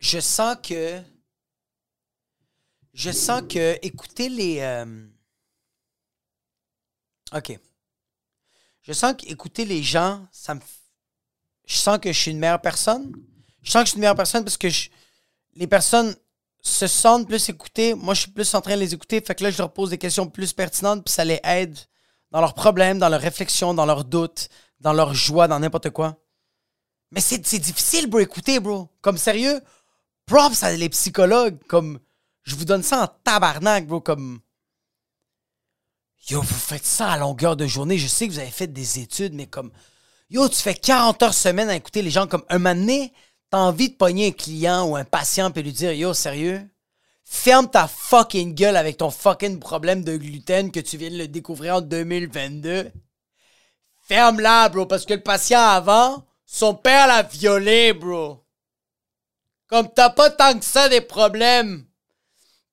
Je sens que. Je sens que écouter les. euh, OK. Je sens qu'écouter les gens, ça me. Je sens que je suis une meilleure personne. Je sens que je suis une meilleure personne parce que les personnes se sentent plus écoutées. Moi, je suis plus en train de les écouter. Fait que là, je leur pose des questions plus pertinentes, puis ça les aide dans leurs problèmes, dans leurs réflexions, dans leurs doutes, dans leur joie, dans n'importe quoi. Mais c'est difficile, bro, écouter, bro. Comme sérieux, props à les psychologues. Comme, je vous donne ça en tabarnak, bro. Comme, yo, vous faites ça à longueur de journée. Je sais que vous avez fait des études, mais comme, yo, tu fais 40 heures semaine à écouter les gens. Comme, un moment t'as envie de pogner un client ou un patient et lui dire, yo, sérieux, ferme ta fucking gueule avec ton fucking problème de gluten que tu viens de le découvrir en 2022. Ferme-la, bro, parce que le patient avant, son père l'a violé, bro. Comme t'as pas tant que ça des problèmes.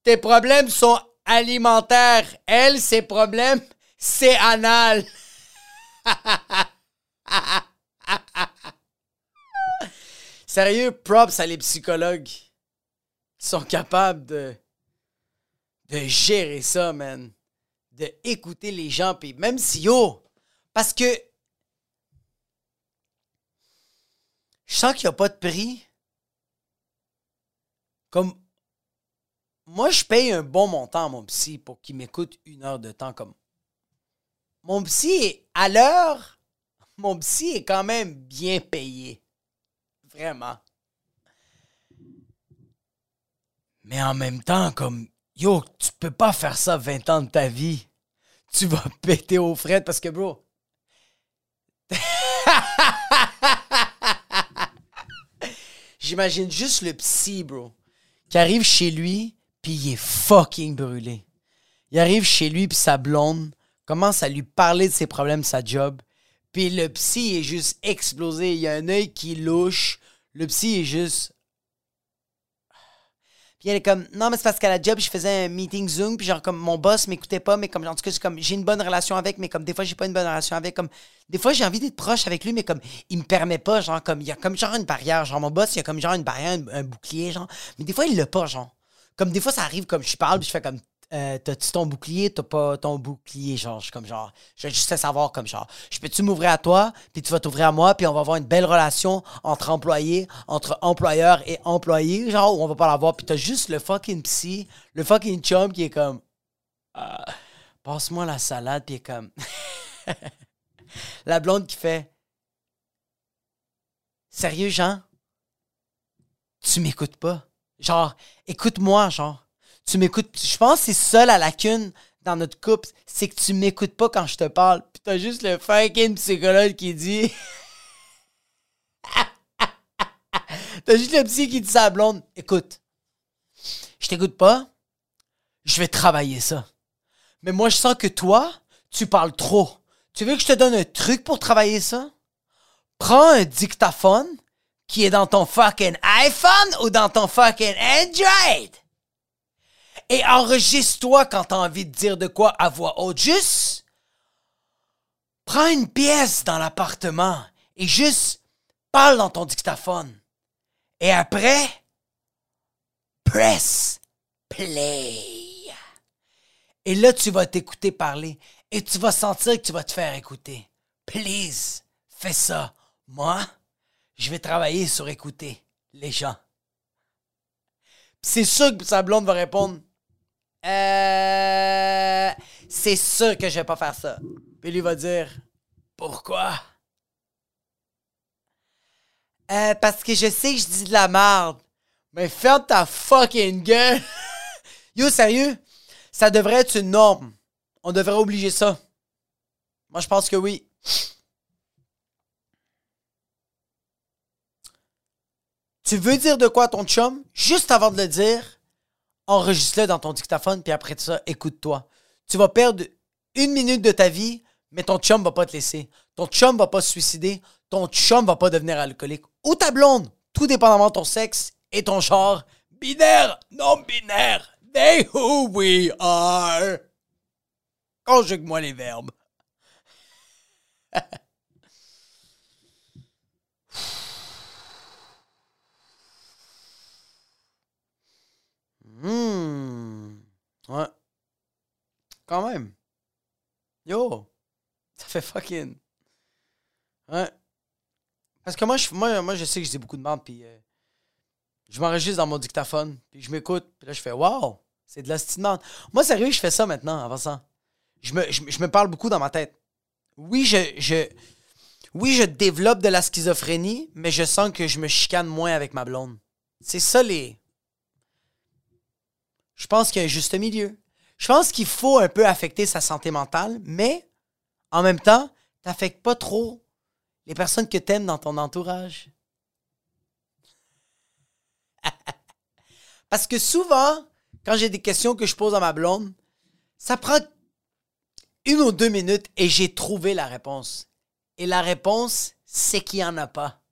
Tes problèmes sont alimentaires. Elle, ses problèmes, c'est anal. Sérieux, props à les psychologues sont capables de, gérer ça, man. De écouter les gens, même si, yo, parce que je sens qu'il n'y a pas de prix. Comme, moi, je paye un bon montant à mon psy pour qu'il m'écoute une heure de temps. Comme, mon psy, est- à l'heure, mon psy est quand même bien payé. Vraiment. Mais en même temps, comme, yo, tu peux pas faire ça 20 ans de ta vie. Tu vas péter aux frettes parce que, bro. J'imagine juste le psy, bro, qui arrive chez lui, puis il est fucking brûlé. Il arrive chez lui, puis sa blonde commence à lui parler de ses problèmes, sa job. Puis le psy est juste explosé. Il y a un œil qui louche. Le psy est juste. Puis elle est comme, non, mais c'est parce qu'à la job, je faisais un meeting Zoom, puis genre, comme mon boss m'écoutait pas, mais comme, en tout cas, comme, j'ai une bonne relation avec, mais comme, des fois, j'ai pas une bonne relation avec. Comme, des fois, j'ai envie d'être proche avec lui, mais comme, il me permet pas, genre, comme, il y a comme, genre, une barrière. Genre, mon boss, il y a comme, genre, une barrière, un, un bouclier, genre. Mais des fois, il l'a pas, genre. Comme, des fois, ça arrive, comme, je parle, puis je fais comme, euh, t'as-tu ton bouclier, t'as pas ton bouclier, genre, je comme, genre, je veux juste savoir, comme, genre, je peux-tu m'ouvrir à toi, puis tu vas t'ouvrir à moi, puis on va avoir une belle relation entre employés, entre employeur et employé, genre, où on va pas l'avoir, puis t'as juste le fucking psy, le fucking chum qui est comme, Ah, passe-moi la salade, puis est comme, la blonde qui fait, sérieux, Jean, tu m'écoutes pas, genre, écoute-moi, genre, tu m'écoutes. Je pense que c'est ça la lacune dans notre couple, c'est que tu m'écoutes pas quand je te parle. Puis t'as juste le fucking psychologue qui dit. t'as juste le psy qui dit ça à blonde. Écoute, je t'écoute pas, je vais travailler ça. Mais moi, je sens que toi, tu parles trop. Tu veux que je te donne un truc pour travailler ça? Prends un dictaphone qui est dans ton fucking iPhone ou dans ton fucking Android et enregistre-toi quand t'as envie de dire de quoi à voix haute. Juste, prends une pièce dans l'appartement et juste parle dans ton dictaphone. Et après, press play. Et là, tu vas t'écouter parler et tu vas sentir que tu vas te faire écouter. Please, fais ça. Moi, je vais travailler sur écouter les gens. C'est sûr que sa blonde va répondre Euh. C'est sûr que je vais pas faire ça. Puis lui va dire Pourquoi? Euh, parce que je sais que je dis de la merde. Mais ferme ta fucking gueule. Yo, sérieux? Ça devrait être une norme. On devrait obliger ça. Moi, je pense que oui. Tu veux dire de quoi ton chum? Juste avant de le dire, enregistre-le dans ton dictaphone, puis après ça, écoute-toi. Tu vas perdre une minute de ta vie, mais ton chum va pas te laisser. Ton chum va pas se suicider. Ton chum va pas devenir alcoolique. Ou ta blonde, tout dépendamment de ton sexe et ton genre. Binaire, non binaire. They who we are. Conjugue-moi les verbes. Hmm. Ouais. Quand même. Yo. Ça fait fucking. Ouais. Parce que moi, je, moi, je sais que je dis beaucoup de merde, puis euh, je m'enregistre dans mon dictaphone, puis je m'écoute, puis là, je fais Waouh, c'est de la merde. Moi, sérieux, je fais ça maintenant, avant ça. Je me, me parle beaucoup dans ma tête. Oui, je, je, oui, je développe de la schizophrénie, mais je sens que je me chicane moins avec ma blonde. C'est ça les. Je pense qu'il y a un juste milieu. Je pense qu'il faut un peu affecter sa santé mentale, mais en même temps, t'affectes pas trop les personnes que t'aimes dans ton entourage. Parce que souvent, quand j'ai des questions que je pose à ma blonde, ça prend une ou deux minutes et j'ai trouvé la réponse. Et la réponse, c'est qu'il n'y en a pas.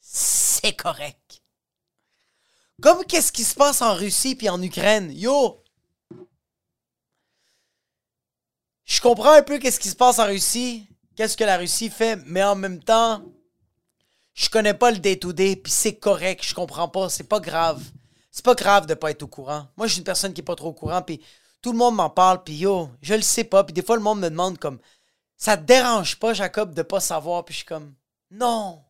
C'est correct. Comme qu'est-ce qui se passe en Russie puis en Ukraine? Yo! Je comprends un peu qu'est-ce qui se passe en Russie, qu'est-ce que la Russie fait, mais en même temps, je connais pas le day-to-day, puis c'est correct, je comprends pas, c'est pas grave. C'est pas grave de pas être au courant. Moi, je suis une personne qui est pas trop au courant, puis tout le monde m'en parle, puis yo, je le sais pas, puis des fois, le monde me demande comme, ça te dérange pas, Jacob, de pas savoir, puis je suis comme, non,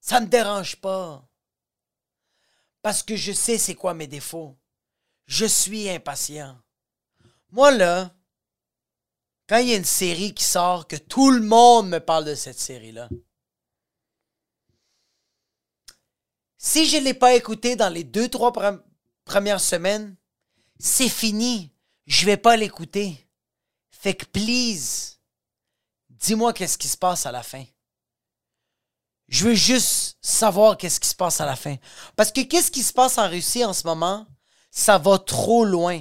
ça me dérange pas. Parce que je sais c'est quoi mes défauts. Je suis impatient. Moi, là, quand il y a une série qui sort, que tout le monde me parle de cette série-là, si je ne l'ai pas écouté dans les deux, trois premières semaines, c'est fini. Je vais pas l'écouter. Fait que, please, dis-moi qu'est-ce qui se passe à la fin. Je veux juste savoir qu'est-ce qui se passe à la fin. Parce que qu'est-ce qui se passe en Russie en ce moment, ça va trop loin.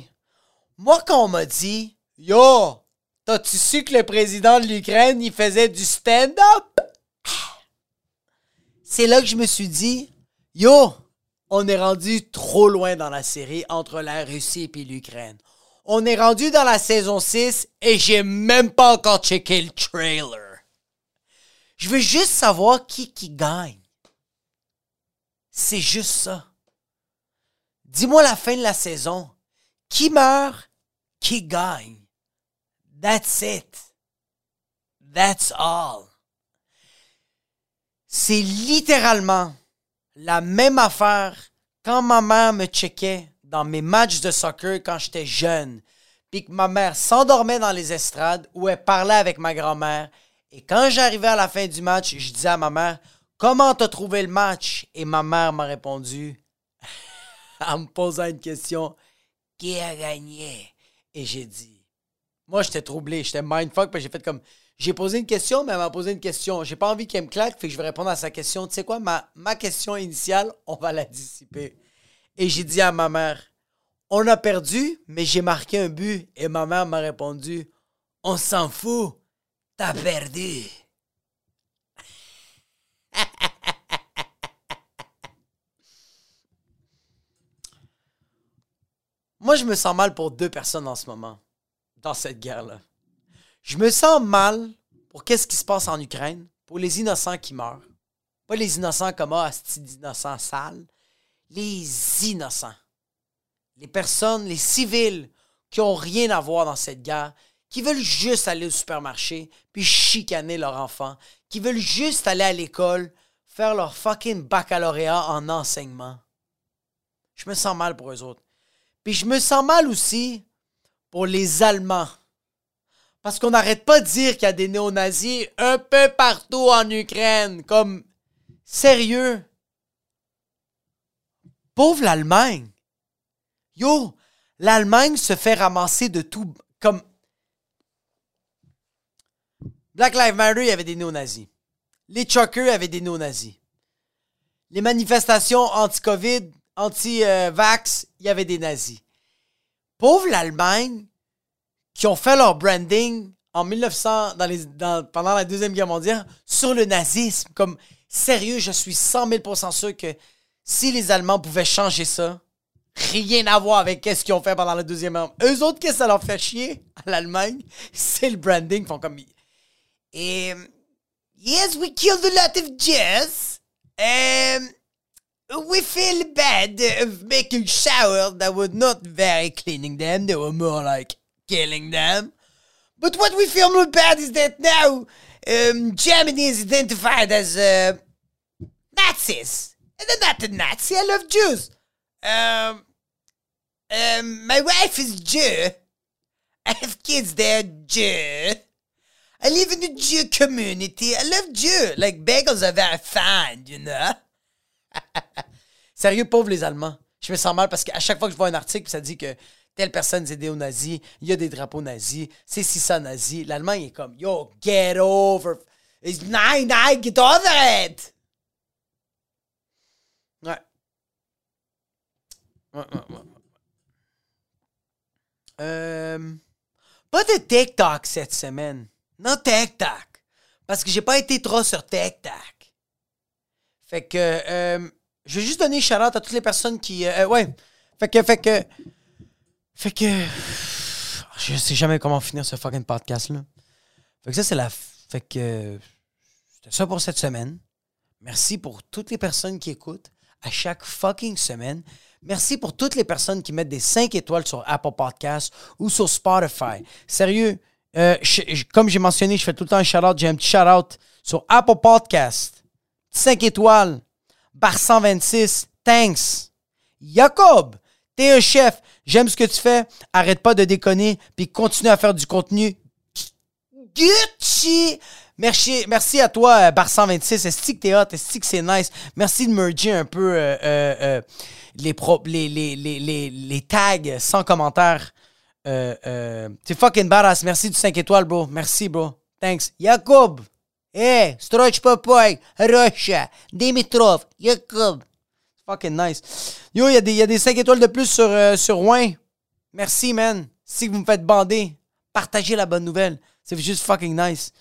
Moi, quand on m'a dit, yo, t'as-tu su que le président de l'Ukraine, il faisait du stand-up? C'est là que je me suis dit, yo, on est rendu trop loin dans la série entre la Russie et l'Ukraine. On est rendu dans la saison 6 et j'ai même pas encore checké le trailer. Je veux juste savoir qui qui gagne. C'est juste ça. Dis-moi la fin de la saison. Qui meurt? Qui gagne? That's it. That's all. C'est littéralement la même affaire quand ma mère me checkait dans mes matchs de soccer quand j'étais jeune, puis que ma mère s'endormait dans les estrades où elle parlait avec ma grand-mère et quand j'arrivais à la fin du match, je disais à ma mère Comment t'as trouvé le match? Et ma mère m'a répondu en me posant une question Qui a gagné? Et j'ai dit Moi, j'étais troublé, j'étais mindfuck, parce j'ai fait comme j'ai posé une question, mais elle m'a posé une question. J'ai pas envie qu'elle me claque, fait que je vais répondre à sa question. Tu sais quoi, ma, ma question initiale, on va la dissiper. Et j'ai dit à ma mère, on a perdu, mais j'ai marqué un but. Et ma mère m'a répondu, on s'en fout. T'as perdu. Moi, je me sens mal pour deux personnes en ce moment, dans cette guerre-là. Je me sens mal pour qu'est-ce qui se passe en Ukraine, pour les innocents qui meurent. Pas les innocents comme ah, d'innocents sales, les innocents. Les personnes, les civils qui ont rien à voir dans cette guerre, qui veulent juste aller au supermarché puis chicaner leur enfant, qui veulent juste aller à l'école, faire leur fucking baccalauréat en enseignement. Je me sens mal pour eux autres. Puis je me sens mal aussi pour les Allemands. Parce qu'on n'arrête pas de dire qu'il y a des néo-nazis un peu partout en Ukraine. Comme, sérieux. Pauvre l'Allemagne. Yo, l'Allemagne se fait ramasser de tout. Comme, Black Lives Matter, il y avait des néo-nazis. Les truckers avaient des néo-nazis. Les manifestations anti-COVID, anti-vax, il y avait des nazis. Pauvre l'Allemagne, qui ont fait leur branding en 1900, dans les, pendant la Deuxième Guerre mondiale, sur le nazisme. Comme, sérieux, je suis 100 000% sûr que si les Allemands pouvaient changer ça, rien à voir avec ce qu'ils ont fait pendant la Deuxième Guerre. Eux autres, qu'est-ce que ça leur fait chier à l'Allemagne? C'est le branding. Ils font comme yes, we killed a lot of Jews. Um, we feel bad of making showers that were not very cleaning them. They were more like killing them. But what we feel more bad is that now um, Germany is identified as uh, Nazis. And I'm not a Nazi. I love Jews. Um, um, my wife is Jew. I have kids. They're Jew. I live in the Jew community. I love Jew. Like bagels are very fine, you know. Sérieux, pauvre les Allemands. Je me sens mal parce qu'à chaque fois que je vois un article, ça dit que telle personne est aidée aux nazis, il y a des drapeaux nazis, c'est si ça nazi. L'Allemand, il est comme, yo, get over. It's nine, nine, get over it. Ouais. Ouais, ouais, ouais. Euh, pas de TikTok cette semaine. Non TikTok. Parce que j'ai pas été trop sur TikTok. Fait que euh, je vais juste donner shout à toutes les personnes qui. euh, ouais. Fait que. Fait que. Fait que. Je sais jamais comment finir ce fucking podcast là. Fait que ça, c'est la. Fait que. C'était ça pour cette semaine. Merci pour toutes les personnes qui écoutent à chaque fucking semaine. Merci pour toutes les personnes qui mettent des 5 étoiles sur Apple Podcasts ou sur Spotify. Sérieux, euh, comme j'ai mentionné, je fais tout le temps un shout-out. J'ai un petit shout-out sur Apple Podcasts. 5 étoiles. Bar 126. Thanks. Jacob, t'es un chef. J'aime ce que tu fais. Arrête pas de déconner. Puis continue à faire du contenu Gucci! Merci, merci à toi, euh, Bar 126. Est-ce que t'es hot? Est-ce que c'est nice? Merci de merger un peu euh, euh, les, tags sans commentaire. Euh, T'es fucking badass. Merci du 5 étoiles, bro. Merci, bro. Thanks. Jacob! Hey, Stroch Popoy, Rocha, Dimitrov, Jacob. Fucking nice. Yo, il y, y a des 5 étoiles de plus sur, euh, sur Wayne. Merci, man. Si vous me faites bander, partagez la bonne nouvelle. C'est juste fucking nice.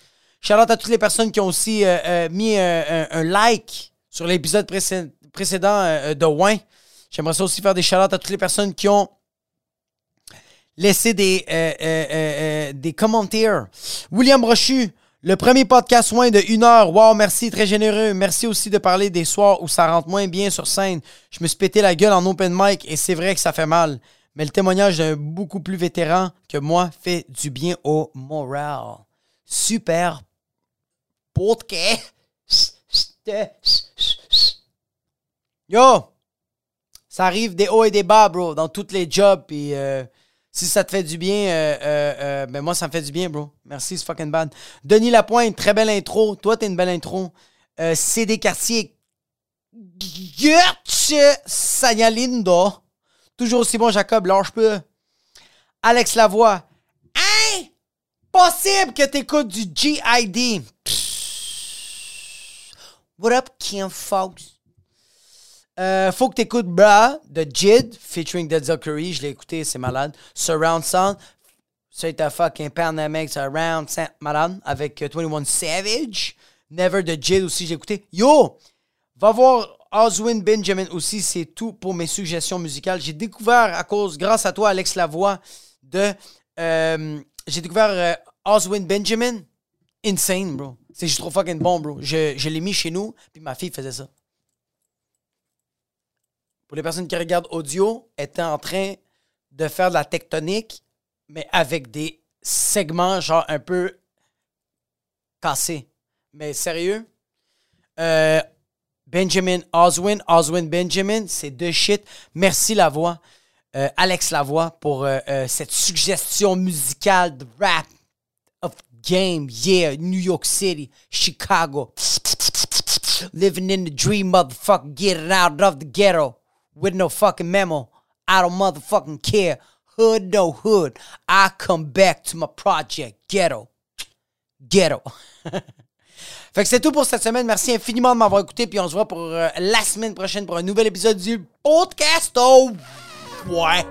Shout out à toutes les personnes qui ont aussi euh, euh, mis euh, un, like sur l'épisode précé- précédent de Wayne. J'aimerais aussi faire des shout out à toutes les personnes qui ont laissé des, des commentaires. William Brochu, le premier podcast moins de une heure. Wow, merci, très généreux. Merci aussi de parler des soirs où ça rentre moins bien sur scène. Je me suis pété la gueule en open mic et c'est vrai que ça fait mal. Mais le témoignage d'un beaucoup plus vétéran que moi fait du bien au moral. Super podcast. Yo! Ça arrive des hauts et des bas, bro, dans tous les jobs. Puis euh, si ça te fait du bien, euh, euh, euh, ben moi, ça me fait du bien, bro. Merci, c'est fucking bad. Denis Lapointe, très belle intro. Toi, t'es une belle intro. Euh, CD Quartier. Gertz Sagnalindo. Toujours aussi bon, Jacob, lâche peu. Alex Lavoie. Hein? Possible que t'écoutes du GID. What up, Kim Fox? Euh, faut que t'écoutes Bra de Jid featuring Denzel Curry. Je l'ai écouté, c'est malade. Surround Sound. C'est un fucking Panamix Surround Sound malade avec euh, 21 Savage. Never de Jid aussi, j'ai écouté. Yo! Va voir Oswin Benjamin aussi, c'est tout pour mes suggestions musicales. J'ai découvert à cause, grâce à toi, Alex Lavoie, de. euh, j'ai découvert euh, Oswin Benjamin. Insane, bro. C'est juste trop fucking bon, bro. Je, je l'ai mis chez nous, puis ma fille faisait ça. Pour les personnes qui regardent audio, était en train de faire de la tectonique, mais avec des segments genre un peu cassés. Mais sérieux, euh, Benjamin Oswin, Oswin Benjamin, c'est deux shit. Merci Lavoie, euh, Alex Lavoie, pour euh, cette suggestion musicale de rap of game. Yeah, New York City, Chicago. Living in the dream, motherfucker. Getting out of the ghetto with no fucking memo. I don't motherfucking care. Hood, no hood. I come back to my project. Ghetto. Ghetto. Fait que c'est tout pour cette semaine. Merci infiniment de m'avoir écouté. Puis on se voit pour euh, la semaine prochaine pour un nouvel épisode du podcast. Oh, ouais.